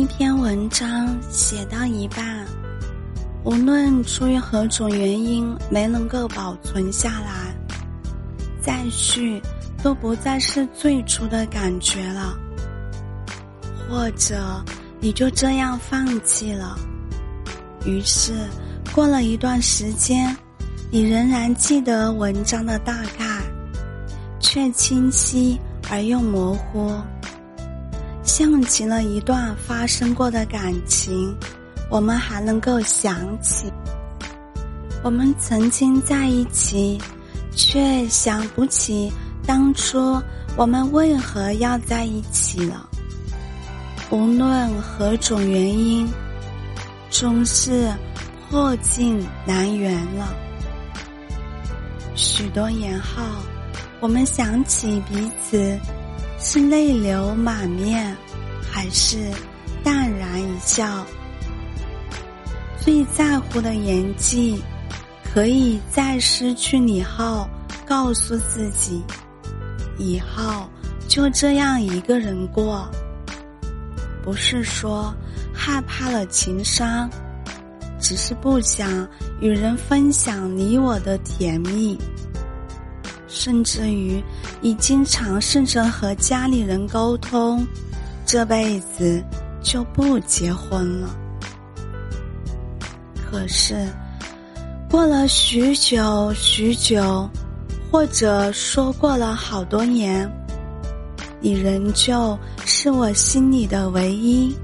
一篇文章写到一半，无论出于何种原因没能够保存下来，再续都不再是最初的感觉了。或者你就这样放弃了。于是过了一段时间，你仍然记得文章的大概，却清晰而又模糊。像极了一段发生过的感情，我们还能够想起，我们曾经在一起，却想不起当初我们为何要在一起了。无论何种原因，终是破镜难圆了。许多年后，我们想起彼此，是泪流满面。还是淡然一笑。最在乎的年纪，可以在失去你后告诉自己，以后就这样一个人过。不是说害怕了情伤，只是不想与人分享你我的甜蜜，甚至于已经尝试着和家里人沟通。这辈子就不结婚了。可是，过了许久许久，或者说过了好多年，你仍旧是我心里的唯一。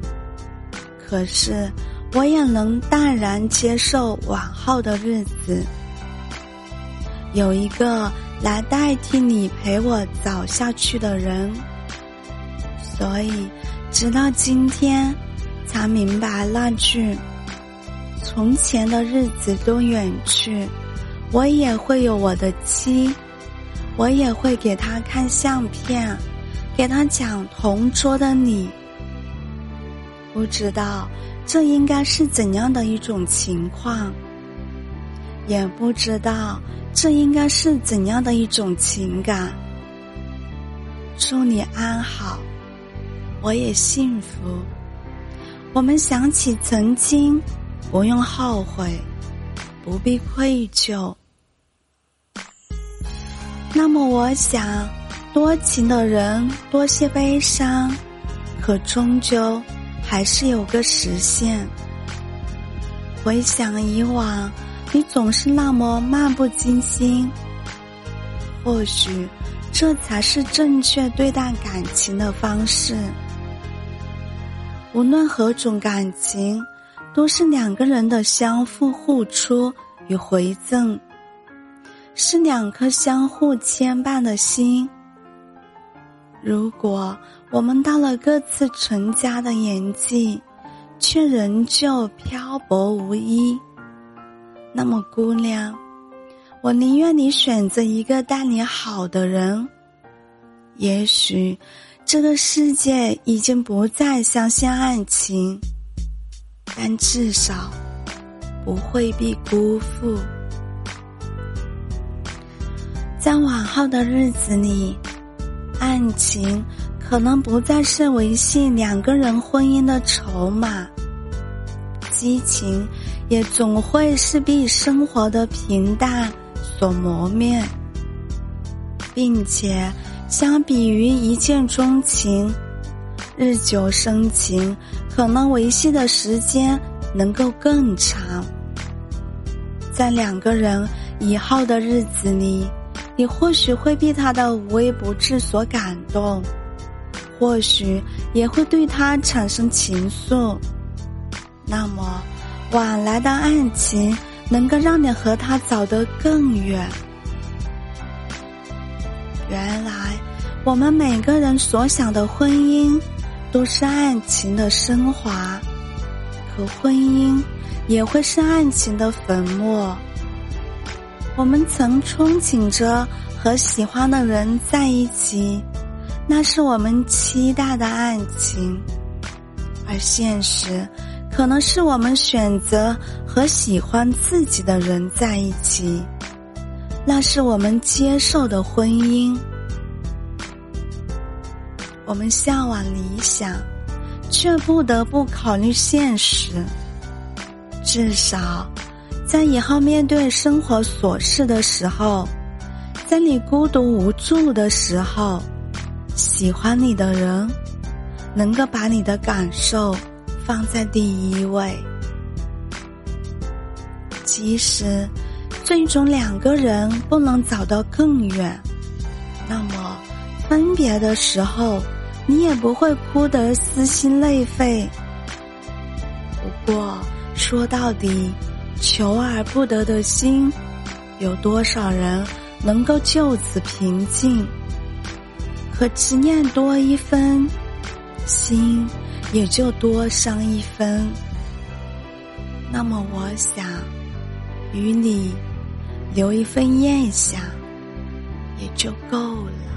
可是，我也能淡然接受往后的日子，有一个来代替你陪我走下去的人。所以，直到今天，才明白那句：“从前的日子都远去，我也会有我的妻，我也会给他看相片，给他讲同桌的你。”不知道这应该是怎样的一种情况，也不知道这应该是怎样的一种情感。祝你安好。我也幸福。我们想起曾经，不用后悔，不必愧疚。那么，我想，多情的人多些悲伤，可终究还是有个实现。回想以往，你总是那么漫不经心。或许，这才是正确对待感情的方式。无论何种感情，都是两个人的相互付出与回赠，是两颗相互牵绊的心。如果我们到了各自成家的年纪，却仍旧漂泊无依，那么姑娘，我宁愿你选择一个待你好的人。也许。这个世界已经不再相信爱情，但至少不会被辜负。在往后的日子里，爱情可能不再是维系两个人婚姻的筹码，激情也总会是被生活的平淡所磨灭，并且。相比于一见钟情，日久生情可能维系的时间能够更长。在两个人以后的日子里，你或许会被他的无微不至所感动，或许也会对他产生情愫。那么，晚来的爱情能够让你和他走得更远。我们每个人所想的婚姻，都是爱情的升华，可婚姻也会是爱情的粉末。我们曾憧憬着和喜欢的人在一起，那是我们期待的爱情，而现实，可能是我们选择和喜欢自己的人在一起。那是我们接受的婚姻。我们向往理想，却不得不考虑现实。至少，在以后面对生活琐事的时候，在你孤独无助的时候，喜欢你的人能够把你的感受放在第一位。即使最终两个人不能走得更远，那么分别的时候，你也不会哭得撕心裂肺。不过说到底，求而不得的心，有多少人能够就此平静？可执念多一分，心也就多伤一分。那么我想。与你留一份念想，也就够了。